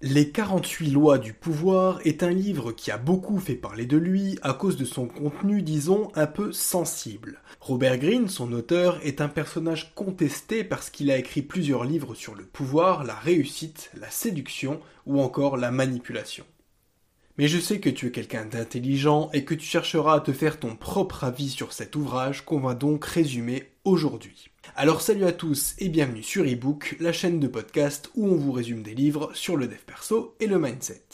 Les 48 lois du pouvoir est un livre qui a beaucoup fait parler de lui à cause de son contenu, disons, un peu sensible. Robert Greene, son auteur, est un personnage contesté parce qu'il a écrit plusieurs livres sur le pouvoir, la réussite, la séduction ou encore la manipulation. Mais je sais que tu es quelqu'un d'intelligent et que tu chercheras à te faire ton propre avis sur cet ouvrage qu'on va donc résumer aujourd'hui. Alors salut à tous et bienvenue sur eBook, la chaîne de podcast où on vous résume des livres sur le dev perso et le mindset.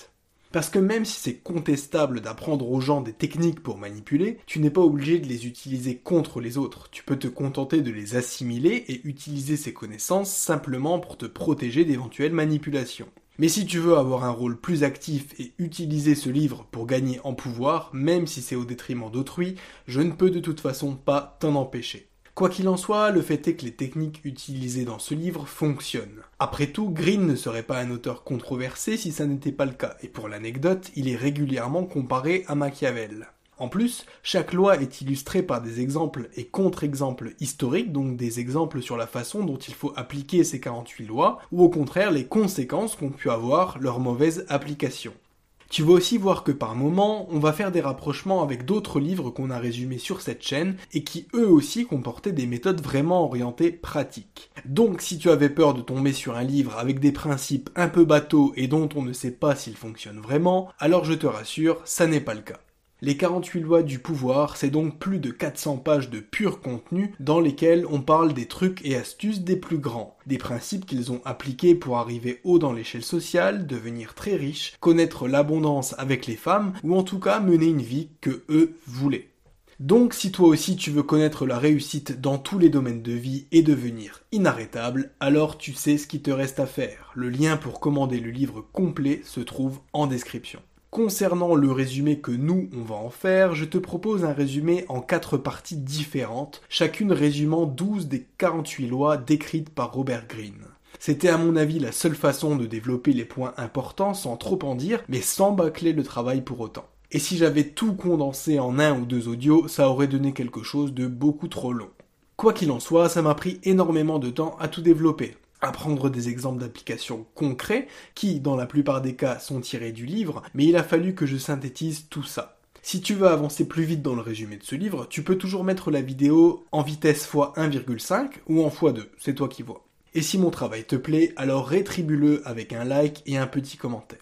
Parce que même si c'est contestable d'apprendre aux gens des techniques pour manipuler, tu n'es pas obligé de les utiliser contre les autres. Tu peux te contenter de les assimiler et utiliser ces connaissances simplement pour te protéger d'éventuelles manipulations. Mais si tu veux avoir un rôle plus actif et utiliser ce livre pour gagner en pouvoir, même si c'est au détriment d'autrui, je ne peux de toute façon pas t'en empêcher. Quoi qu'il en soit, le fait est que les techniques utilisées dans ce livre fonctionnent. Après tout, Green ne serait pas un auteur controversé si ça n'était pas le cas, et pour l'anecdote, il est régulièrement comparé à Machiavel. En plus, chaque loi est illustrée par des exemples et contre-exemples historiques, donc des exemples sur la façon dont il faut appliquer ces 48 lois, ou au contraire les conséquences qu'ont pu avoir leur mauvaise application. Tu vas aussi voir que par moment, on va faire des rapprochements avec d'autres livres qu'on a résumés sur cette chaîne et qui eux aussi comportaient des méthodes vraiment orientées pratiques. Donc si tu avais peur de tomber sur un livre avec des principes un peu bateaux et dont on ne sait pas s'ils fonctionnent vraiment, alors je te rassure, ça n'est pas le cas. Les 48 lois du pouvoir, c'est donc plus de 400 pages de pur contenu dans lesquelles on parle des trucs et astuces des plus grands, des principes qu'ils ont appliqués pour arriver haut dans l'échelle sociale, devenir très riches, connaître l'abondance avec les femmes, ou en tout cas mener une vie que eux voulaient. Donc si toi aussi tu veux connaître la réussite dans tous les domaines de vie et devenir inarrêtable, alors tu sais ce qu'il te reste à faire. Le lien pour commander le livre complet se trouve en description. Concernant le résumé que nous, on va en faire, je te propose un résumé en quatre parties différentes, chacune résumant 12 des 48 lois décrites par Robert Greene. C'était à mon avis la seule façon de développer les points importants sans trop en dire, mais sans bâcler le travail pour autant. Et si j'avais tout condensé en un ou deux audios, ça aurait donné quelque chose de beaucoup trop long. Quoi qu'il en soit, ça m'a pris énormément de temps à tout développer à prendre des exemples d'applications concrets qui, dans la plupart des cas, sont tirés du livre, mais il a fallu que je synthétise tout ça. Si tu veux avancer plus vite dans le résumé de ce livre, tu peux toujours mettre la vidéo en vitesse x1,5 ou en x2, c'est toi qui vois. Et si mon travail te plaît, alors rétribue-le avec un like et un petit commentaire.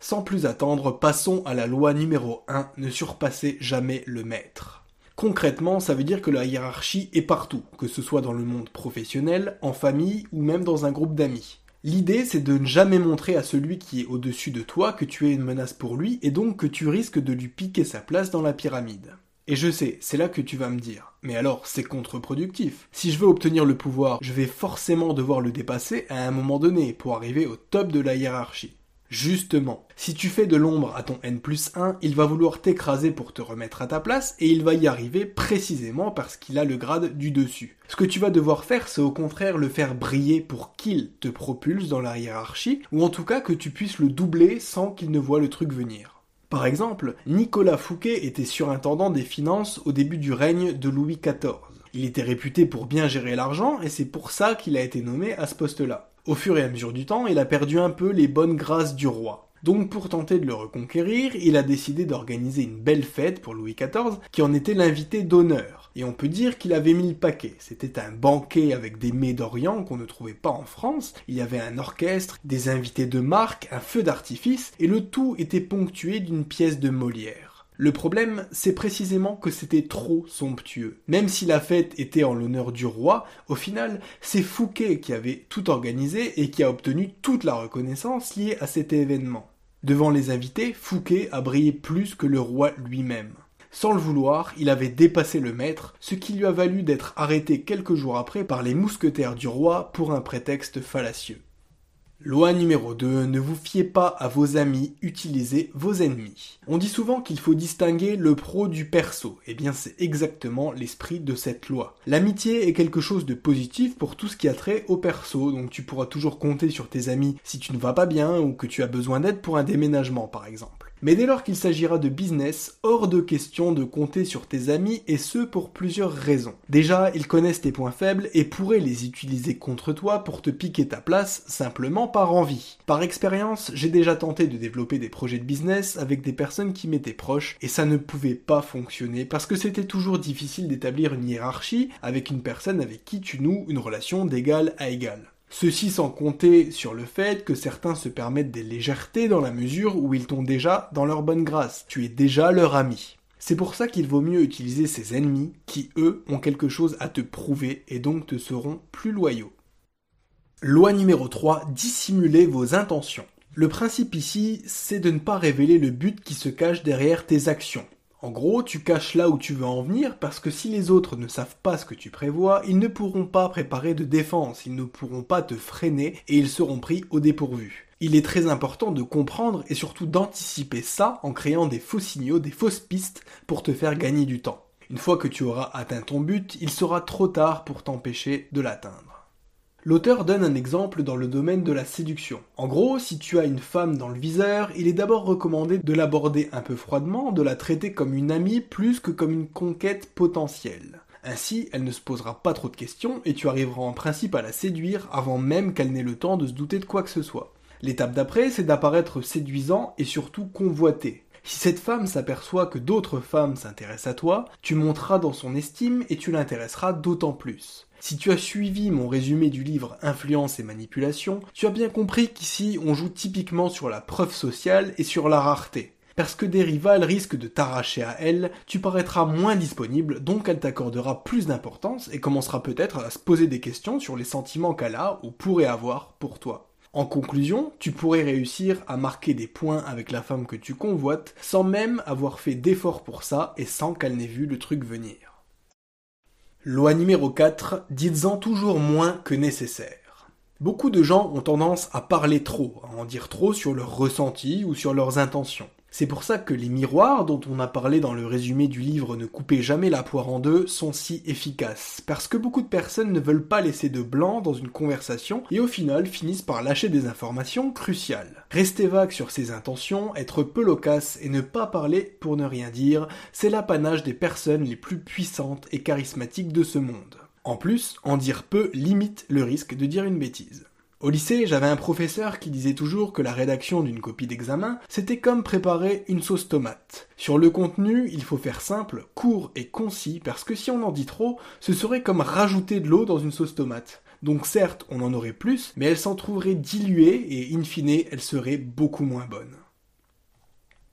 Sans plus attendre, passons à la loi numéro 1, ne surpassez jamais le maître. Concrètement, ça veut dire que la hiérarchie est partout, que ce soit dans le monde professionnel, en famille ou même dans un groupe d'amis. L'idée, c'est de ne jamais montrer à celui qui est au-dessus de toi que tu es une menace pour lui et donc que tu risques de lui piquer sa place dans la pyramide. Et je sais, c'est là que tu vas me dire. Mais alors, c'est contre-productif. Si je veux obtenir le pouvoir, je vais forcément devoir le dépasser à un moment donné pour arriver au top de la hiérarchie. Justement, si tu fais de l'ombre à ton N plus 1, il va vouloir t'écraser pour te remettre à ta place et il va y arriver précisément parce qu'il a le grade du dessus. Ce que tu vas devoir faire, c'est au contraire le faire briller pour qu'il te propulse dans la hiérarchie ou en tout cas que tu puisses le doubler sans qu'il ne voit le truc venir. Par exemple, Nicolas Fouquet était surintendant des finances au début du règne de Louis XIV. Il était réputé pour bien gérer l'argent et c'est pour ça qu'il a été nommé à ce poste-là. Au fur et à mesure du temps, il a perdu un peu les bonnes grâces du roi. Donc pour tenter de le reconquérir, il a décidé d'organiser une belle fête pour Louis XIV, qui en était l'invité d'honneur. Et on peut dire qu'il avait mis le paquet. C'était un banquet avec des mets d'Orient qu'on ne trouvait pas en France. Il y avait un orchestre, des invités de marque, un feu d'artifice, et le tout était ponctué d'une pièce de Molière. Le problème, c'est précisément que c'était trop somptueux. Même si la fête était en l'honneur du roi, au final, c'est Fouquet qui avait tout organisé et qui a obtenu toute la reconnaissance liée à cet événement. Devant les invités, Fouquet a brillé plus que le roi lui-même. Sans le vouloir, il avait dépassé le maître, ce qui lui a valu d'être arrêté quelques jours après par les mousquetaires du roi pour un prétexte fallacieux. Loi numéro 2, ne vous fiez pas à vos amis, utilisez vos ennemis. On dit souvent qu'il faut distinguer le pro du perso, et eh bien c'est exactement l'esprit de cette loi. L'amitié est quelque chose de positif pour tout ce qui a trait au perso, donc tu pourras toujours compter sur tes amis si tu ne vas pas bien ou que tu as besoin d'aide pour un déménagement par exemple. Mais dès lors qu'il s'agira de business, hors de question de compter sur tes amis et ce pour plusieurs raisons. Déjà, ils connaissent tes points faibles et pourraient les utiliser contre toi pour te piquer ta place simplement par envie. Par expérience, j'ai déjà tenté de développer des projets de business avec des personnes qui m'étaient proches et ça ne pouvait pas fonctionner parce que c'était toujours difficile d'établir une hiérarchie avec une personne avec qui tu noues une relation d'égal à égal. Ceci sans compter sur le fait que certains se permettent des légèretés dans la mesure où ils t'ont déjà dans leur bonne grâce. Tu es déjà leur ami. C'est pour ça qu'il vaut mieux utiliser ses ennemis qui, eux, ont quelque chose à te prouver et donc te seront plus loyaux. Loi numéro 3, dissimuler vos intentions. Le principe ici, c'est de ne pas révéler le but qui se cache derrière tes actions. En gros, tu caches là où tu veux en venir parce que si les autres ne savent pas ce que tu prévois, ils ne pourront pas préparer de défense, ils ne pourront pas te freiner et ils seront pris au dépourvu. Il est très important de comprendre et surtout d'anticiper ça en créant des faux signaux, des fausses pistes pour te faire gagner du temps. Une fois que tu auras atteint ton but, il sera trop tard pour t'empêcher de l'atteindre. L'auteur donne un exemple dans le domaine de la séduction. En gros, si tu as une femme dans le viseur, il est d'abord recommandé de l'aborder un peu froidement, de la traiter comme une amie plus que comme une conquête potentielle. Ainsi, elle ne se posera pas trop de questions et tu arriveras en principe à la séduire avant même qu'elle n'ait le temps de se douter de quoi que ce soit. L'étape d'après, c'est d'apparaître séduisant et surtout convoité. Si cette femme s'aperçoit que d'autres femmes s'intéressent à toi, tu monteras dans son estime et tu l'intéresseras d'autant plus. Si tu as suivi mon résumé du livre Influence et manipulation, tu as bien compris qu'ici on joue typiquement sur la preuve sociale et sur la rareté. Parce que des rivales risquent de t'arracher à elle, tu paraîtras moins disponible, donc elle t'accordera plus d'importance et commencera peut-être à se poser des questions sur les sentiments qu'elle a ou pourrait avoir pour toi. En conclusion, tu pourrais réussir à marquer des points avec la femme que tu convoites sans même avoir fait d'efforts pour ça et sans qu'elle n'ait vu le truc venir. Loi numéro 4, dites-en toujours moins que nécessaire. Beaucoup de gens ont tendance à parler trop, à en dire trop sur leurs ressentis ou sur leurs intentions. C'est pour ça que les miroirs dont on a parlé dans le résumé du livre Ne coupez jamais la poire en deux sont si efficaces, parce que beaucoup de personnes ne veulent pas laisser de blanc dans une conversation et au final finissent par lâcher des informations cruciales. Rester vague sur ses intentions, être peu loquace et ne pas parler pour ne rien dire, c'est l'apanage des personnes les plus puissantes et charismatiques de ce monde. En plus, en dire peu limite le risque de dire une bêtise. Au lycée, j'avais un professeur qui disait toujours que la rédaction d'une copie d'examen, c'était comme préparer une sauce tomate. Sur le contenu, il faut faire simple, court et concis, parce que si on en dit trop, ce serait comme rajouter de l'eau dans une sauce tomate. Donc certes, on en aurait plus, mais elle s'en trouverait diluée et in fine, elle serait beaucoup moins bonne.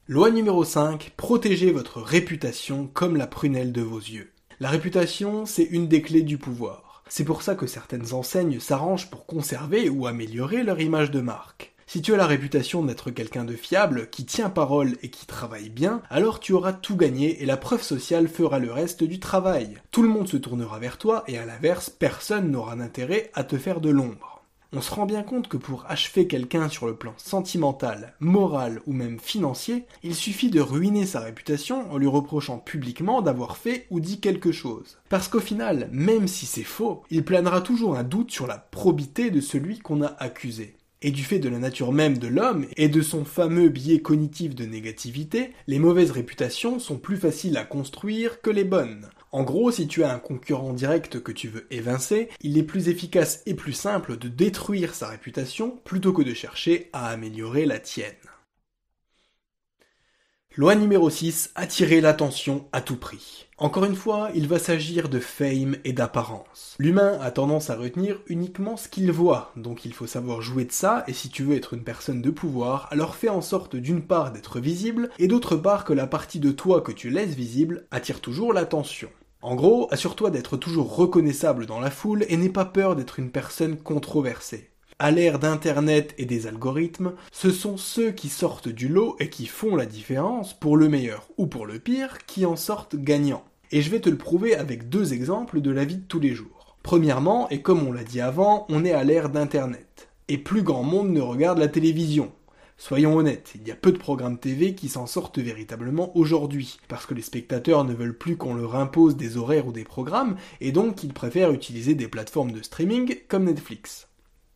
Loi numéro 5, protégez votre réputation comme la prunelle de vos yeux. La réputation, c'est une des clés du pouvoir. C'est pour ça que certaines enseignes s'arrangent pour conserver ou améliorer leur image de marque. Si tu as la réputation d'être quelqu'un de fiable, qui tient parole et qui travaille bien, alors tu auras tout gagné et la preuve sociale fera le reste du travail. Tout le monde se tournera vers toi et à l'inverse, personne n'aura d'intérêt à te faire de l'ombre on se rend bien compte que pour achever quelqu'un sur le plan sentimental, moral ou même financier, il suffit de ruiner sa réputation en lui reprochant publiquement d'avoir fait ou dit quelque chose. Parce qu'au final, même si c'est faux, il planera toujours un doute sur la probité de celui qu'on a accusé. Et du fait de la nature même de l'homme et de son fameux biais cognitif de négativité, les mauvaises réputations sont plus faciles à construire que les bonnes. En gros, si tu as un concurrent direct que tu veux évincer, il est plus efficace et plus simple de détruire sa réputation plutôt que de chercher à améliorer la tienne. Loi numéro 6, attirer l'attention à tout prix. Encore une fois, il va s'agir de fame et d'apparence. L'humain a tendance à retenir uniquement ce qu'il voit, donc il faut savoir jouer de ça, et si tu veux être une personne de pouvoir, alors fais en sorte d'une part d'être visible, et d'autre part que la partie de toi que tu laisses visible attire toujours l'attention. En gros, assure-toi d'être toujours reconnaissable dans la foule et n'aie pas peur d'être une personne controversée. À l'ère d'Internet et des algorithmes, ce sont ceux qui sortent du lot et qui font la différence, pour le meilleur ou pour le pire, qui en sortent gagnants. Et je vais te le prouver avec deux exemples de la vie de tous les jours. Premièrement, et comme on l'a dit avant, on est à l'ère d'Internet. Et plus grand monde ne regarde la télévision. Soyons honnêtes, il y a peu de programmes TV qui s'en sortent véritablement aujourd'hui, parce que les spectateurs ne veulent plus qu'on leur impose des horaires ou des programmes, et donc ils préfèrent utiliser des plateformes de streaming comme Netflix.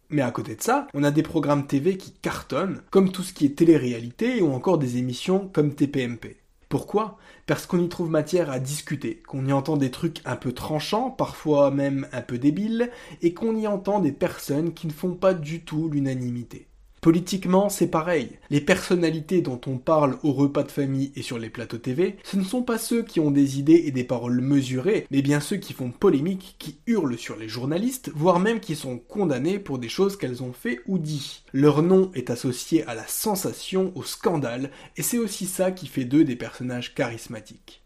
Mais à côté de ça, on a des programmes TV qui cartonnent, comme tout ce qui est télé-réalité ou encore des émissions comme TPMP. Pourquoi? Parce qu'on y trouve matière à discuter, qu'on y entend des trucs un peu tranchants, parfois même un peu débiles, et qu'on y entend des personnes qui ne font pas du tout l'unanimité. Politiquement, c'est pareil. Les personnalités dont on parle au repas de famille et sur les plateaux TV, ce ne sont pas ceux qui ont des idées et des paroles mesurées, mais bien ceux qui font polémique, qui hurlent sur les journalistes, voire même qui sont condamnés pour des choses qu'elles ont fait ou dit. Leur nom est associé à la sensation, au scandale, et c'est aussi ça qui fait d'eux des personnages charismatiques.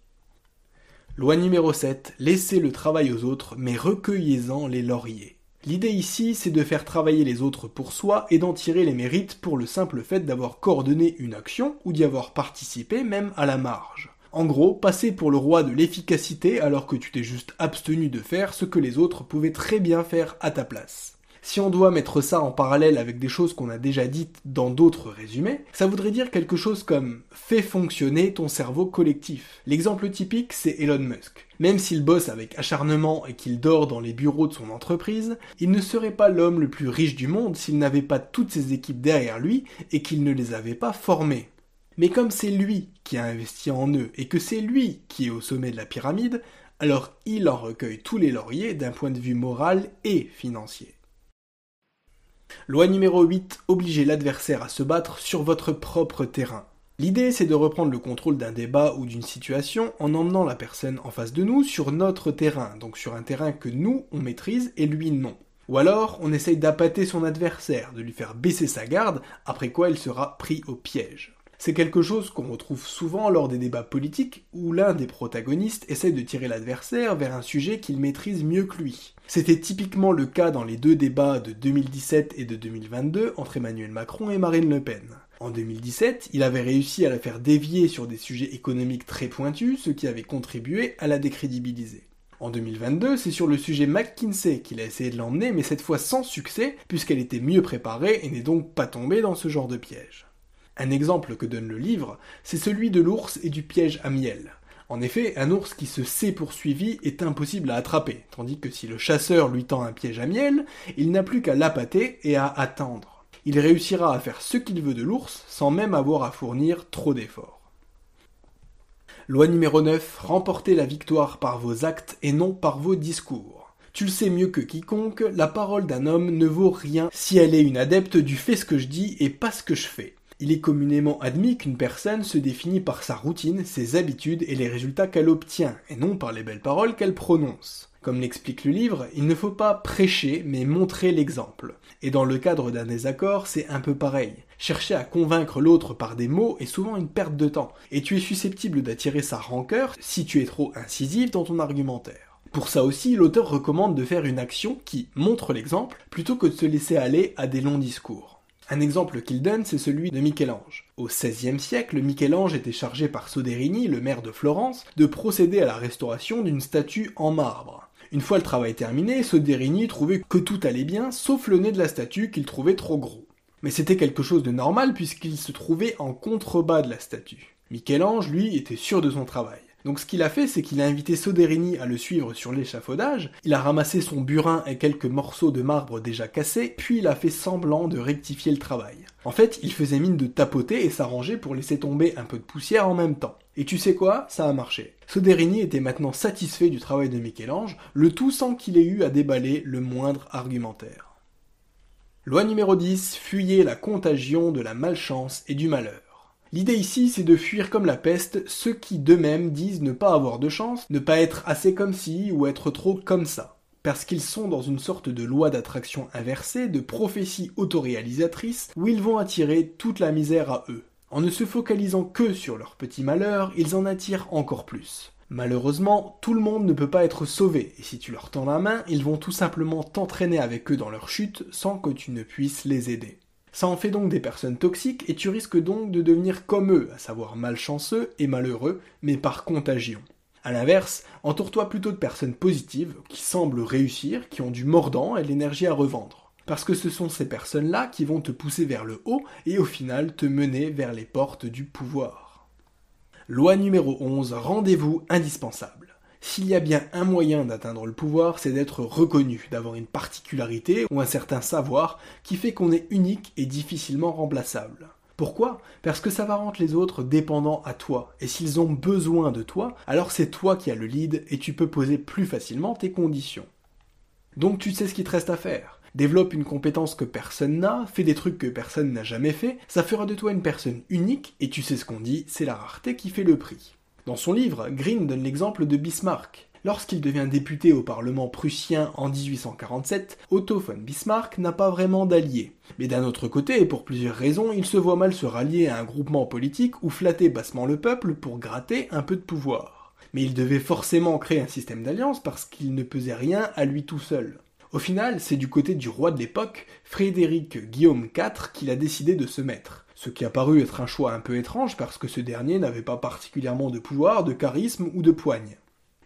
Loi numéro 7, laissez le travail aux autres, mais recueillez-en les lauriers. L'idée ici, c'est de faire travailler les autres pour soi et d'en tirer les mérites pour le simple fait d'avoir coordonné une action ou d'y avoir participé même à la marge. En gros, passer pour le roi de l'efficacité alors que tu t'es juste abstenu de faire ce que les autres pouvaient très bien faire à ta place. Si on doit mettre ça en parallèle avec des choses qu'on a déjà dites dans d'autres résumés, ça voudrait dire quelque chose comme fais fonctionner ton cerveau collectif. L'exemple typique, c'est Elon Musk. Même s'il bosse avec acharnement et qu'il dort dans les bureaux de son entreprise, il ne serait pas l'homme le plus riche du monde s'il n'avait pas toutes ses équipes derrière lui et qu'il ne les avait pas formées. Mais comme c'est lui qui a investi en eux et que c'est lui qui est au sommet de la pyramide, alors il en recueille tous les lauriers d'un point de vue moral et financier. Loi numéro 8, obligez l'adversaire à se battre sur votre propre terrain. L'idée, c'est de reprendre le contrôle d'un débat ou d'une situation en emmenant la personne en face de nous sur notre terrain, donc sur un terrain que nous, on maîtrise et lui non. Ou alors, on essaye d'appâter son adversaire, de lui faire baisser sa garde, après quoi il sera pris au piège. C'est quelque chose qu'on retrouve souvent lors des débats politiques où l'un des protagonistes essaie de tirer l'adversaire vers un sujet qu'il maîtrise mieux que lui. C'était typiquement le cas dans les deux débats de 2017 et de 2022 entre Emmanuel Macron et Marine Le Pen. En 2017, il avait réussi à la faire dévier sur des sujets économiques très pointus, ce qui avait contribué à la décrédibiliser. En 2022, c'est sur le sujet McKinsey qu'il a essayé de l'emmener, mais cette fois sans succès, puisqu'elle était mieux préparée et n'est donc pas tombée dans ce genre de piège. Un exemple que donne le livre, c'est celui de l'ours et du piège à miel. En effet, un ours qui se sait poursuivi est impossible à attraper, tandis que si le chasseur lui tend un piège à miel, il n'a plus qu'à l'appâter et à attendre. Il réussira à faire ce qu'il veut de l'ours sans même avoir à fournir trop d'efforts. Loi numéro 9, remportez la victoire par vos actes et non par vos discours. Tu le sais mieux que quiconque, la parole d'un homme ne vaut rien si elle est une adepte du fais ce que je dis et pas ce que je fais. Il est communément admis qu'une personne se définit par sa routine, ses habitudes et les résultats qu'elle obtient, et non par les belles paroles qu'elle prononce. Comme l'explique le livre, il ne faut pas prêcher, mais montrer l'exemple. Et dans le cadre d'un désaccord, c'est un peu pareil. Chercher à convaincre l'autre par des mots est souvent une perte de temps, et tu es susceptible d'attirer sa rancœur si tu es trop incisif dans ton argumentaire. Pour ça aussi, l'auteur recommande de faire une action qui montre l'exemple plutôt que de se laisser aller à des longs discours. Un exemple qu'il donne, c'est celui de Michel-Ange. Au XVIe siècle, Michel-Ange était chargé par Soderini, le maire de Florence, de procéder à la restauration d'une statue en marbre. Une fois le travail terminé, Soderini trouvait que tout allait bien, sauf le nez de la statue qu'il trouvait trop gros. Mais c'était quelque chose de normal puisqu'il se trouvait en contrebas de la statue. Michel-Ange, lui, était sûr de son travail. Donc ce qu'il a fait, c'est qu'il a invité Soderini à le suivre sur l'échafaudage, il a ramassé son burin et quelques morceaux de marbre déjà cassés, puis il a fait semblant de rectifier le travail. En fait, il faisait mine de tapoter et s'arranger pour laisser tomber un peu de poussière en même temps. Et tu sais quoi? Ça a marché. Soderini était maintenant satisfait du travail de Michel-Ange, le tout sans qu'il ait eu à déballer le moindre argumentaire. Loi numéro 10, fuyez la contagion de la malchance et du malheur. L'idée ici, c'est de fuir comme la peste ceux qui d'eux-mêmes disent ne pas avoir de chance, ne pas être assez comme ci ou être trop comme ça. Parce qu'ils sont dans une sorte de loi d'attraction inversée, de prophétie autoréalisatrice, où ils vont attirer toute la misère à eux. En ne se focalisant que sur leurs petits malheurs, ils en attirent encore plus. Malheureusement, tout le monde ne peut pas être sauvé, et si tu leur tends la main, ils vont tout simplement t'entraîner avec eux dans leur chute sans que tu ne puisses les aider. Ça en fait donc des personnes toxiques et tu risques donc de devenir comme eux, à savoir malchanceux et malheureux, mais par contagion. A l'inverse, entoure-toi plutôt de personnes positives, qui semblent réussir, qui ont du mordant et de l'énergie à revendre. Parce que ce sont ces personnes-là qui vont te pousser vers le haut et au final te mener vers les portes du pouvoir. Loi numéro 11, rendez-vous indispensable. S'il y a bien un moyen d'atteindre le pouvoir, c'est d'être reconnu, d'avoir une particularité ou un certain savoir qui fait qu'on est unique et difficilement remplaçable. Pourquoi? Parce que ça va rendre les autres dépendants à toi, et s'ils ont besoin de toi, alors c'est toi qui as le lead et tu peux poser plus facilement tes conditions. Donc tu sais ce qu'il te reste à faire. Développe une compétence que personne n'a, fais des trucs que personne n'a jamais fait, ça fera de toi une personne unique, et tu sais ce qu'on dit, c'est la rareté qui fait le prix. Dans son livre, Green donne l'exemple de Bismarck. Lorsqu'il devient député au Parlement prussien en 1847, Otto von Bismarck n'a pas vraiment d'alliés. Mais d'un autre côté, et pour plusieurs raisons, il se voit mal se rallier à un groupement politique ou flatter bassement le peuple pour gratter un peu de pouvoir. Mais il devait forcément créer un système d'alliance parce qu'il ne pesait rien à lui tout seul. Au final, c'est du côté du roi de l'époque, Frédéric Guillaume IV, qu'il a décidé de se mettre ce qui a paru être un choix un peu étrange parce que ce dernier n'avait pas particulièrement de pouvoir, de charisme ou de poigne.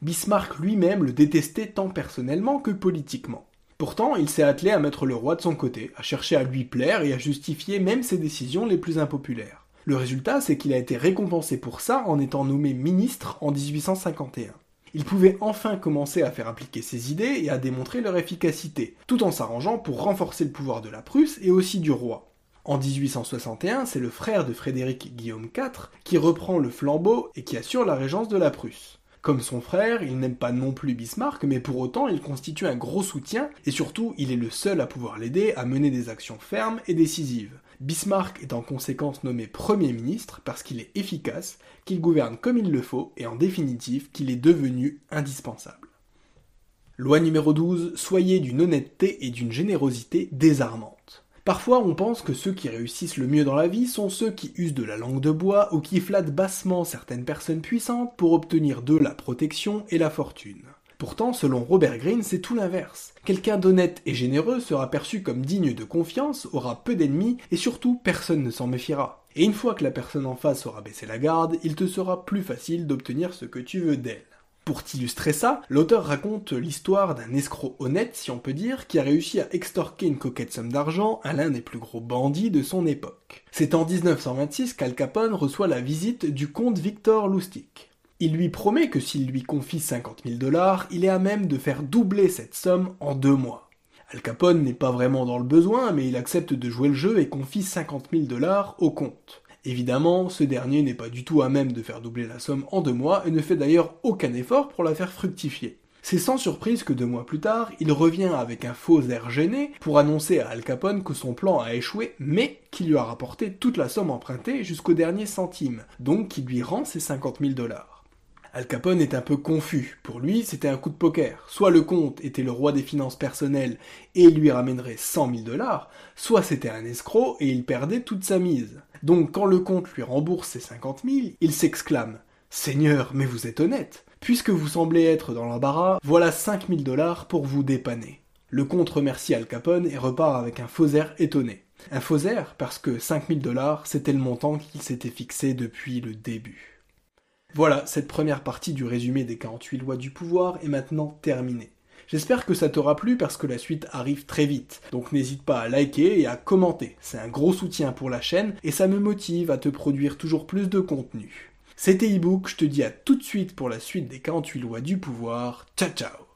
Bismarck lui-même le détestait tant personnellement que politiquement. Pourtant, il s'est attelé à mettre le roi de son côté, à chercher à lui plaire et à justifier même ses décisions les plus impopulaires. Le résultat, c'est qu'il a été récompensé pour ça en étant nommé ministre en 1851. Il pouvait enfin commencer à faire appliquer ses idées et à démontrer leur efficacité, tout en s'arrangeant pour renforcer le pouvoir de la Prusse et aussi du roi. En 1861, c'est le frère de Frédéric Guillaume IV qui reprend le flambeau et qui assure la régence de la Prusse. Comme son frère, il n'aime pas non plus Bismarck, mais pour autant il constitue un gros soutien, et surtout il est le seul à pouvoir l'aider à mener des actions fermes et décisives. Bismarck est en conséquence nommé Premier ministre parce qu'il est efficace, qu'il gouverne comme il le faut, et en définitive qu'il est devenu indispensable. Loi numéro 12, soyez d'une honnêteté et d'une générosité désarmantes. Parfois, on pense que ceux qui réussissent le mieux dans la vie sont ceux qui usent de la langue de bois ou qui flattent bassement certaines personnes puissantes pour obtenir de la protection et la fortune. Pourtant, selon Robert Greene, c'est tout l'inverse. Quelqu'un d'honnête et généreux sera perçu comme digne de confiance, aura peu d'ennemis et surtout personne ne s'en méfiera. Et une fois que la personne en face aura baissé la garde, il te sera plus facile d'obtenir ce que tu veux d'elle. Pour t'illustrer ça, l'auteur raconte l'histoire d'un escroc honnête, si on peut dire, qui a réussi à extorquer une coquette somme d'argent à l'un des plus gros bandits de son époque. C'est en 1926 qu'Al Capone reçoit la visite du comte Victor Lustig. Il lui promet que s'il lui confie 50 000 dollars, il est à même de faire doubler cette somme en deux mois. Al Capone n'est pas vraiment dans le besoin, mais il accepte de jouer le jeu et confie 50 000 dollars au comte. Évidemment, ce dernier n'est pas du tout à même de faire doubler la somme en deux mois et ne fait d'ailleurs aucun effort pour la faire fructifier. C'est sans surprise que deux mois plus tard, il revient avec un faux air gêné pour annoncer à Al Capone que son plan a échoué, mais qu'il lui a rapporté toute la somme empruntée jusqu'au dernier centime, donc qu'il lui rend ses 50 000 dollars. Al Capone est un peu confus. Pour lui, c'était un coup de poker. Soit le comte était le roi des finances personnelles et il lui ramènerait 100 000 dollars, soit c'était un escroc et il perdait toute sa mise. Donc quand le comte lui rembourse ses 50 000, il s'exclame Seigneur, mais vous êtes honnête. Puisque vous semblez être dans l'embarras, voilà 5 000 dollars pour vous dépanner. Le comte remercie Al Capone et repart avec un faux air étonné. Un faux air parce que 5 000 dollars, c'était le montant qu'il s'était fixé depuis le début. Voilà, cette première partie du résumé des 48 lois du pouvoir est maintenant terminée. J'espère que ça t'aura plu parce que la suite arrive très vite. Donc n'hésite pas à liker et à commenter. C'est un gros soutien pour la chaîne et ça me motive à te produire toujours plus de contenu. C'était ebook, je te dis à tout de suite pour la suite des 48 lois du pouvoir. Ciao ciao